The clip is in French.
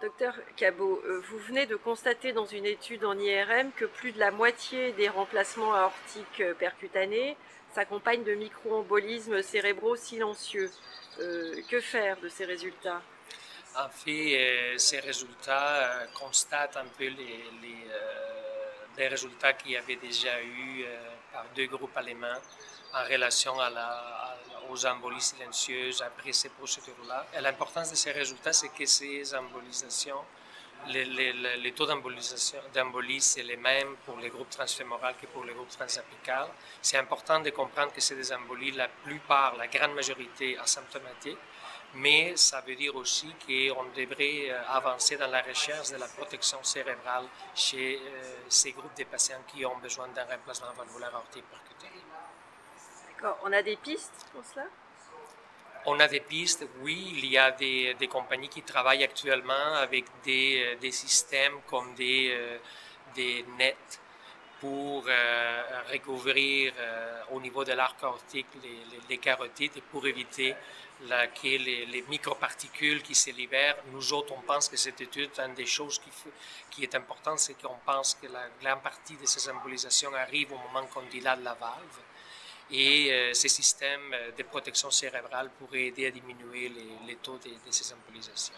Docteur Cabot, euh, vous venez de constater dans une étude en IRM que plus de la moitié des remplacements aortiques euh, percutanés s'accompagnent de micro-embolismes cérébraux silencieux. Euh, que faire de ces résultats? En fait, ces résultats constatent un peu les, les, résultats qu'il y avait déjà eu par deux groupes allemands en relation à la, aux embolies silencieuses après ces procédures-là. L'importance de ces résultats, c'est que ces embolisations, les, les, taux d'embolie, c'est les mêmes pour les groupes transfémorales que pour les groupes transapicales. C'est important de comprendre que c'est des embolies, la plupart, la grande majorité asymptomatiques, mais ça veut dire aussi qu'on devrait euh, avancer dans la recherche de la protection cérébrale chez euh, ces groupes de patients qui ont besoin d'un remplacement valvulaire aortique percutané. On a des pistes pour cela? On a des pistes, oui. Il y a des, compagnies qui travaillent actuellement avec des, euh, systèmes comme des, euh, des nets pour euh, recouvrir au niveau de l'arc aortique les, carotides et pour éviter que les, microparticules qui se libèrent. Nous autres, on pense que cette étude, une des choses qui, qui est importante, c'est qu'on pense que la grande partie de ces embolisations arrive au moment qu'on dilate la valve et euh, ces systèmes euh, de protection cérébrale pourraient aider à diminuer les, taux de, de ces embolisations.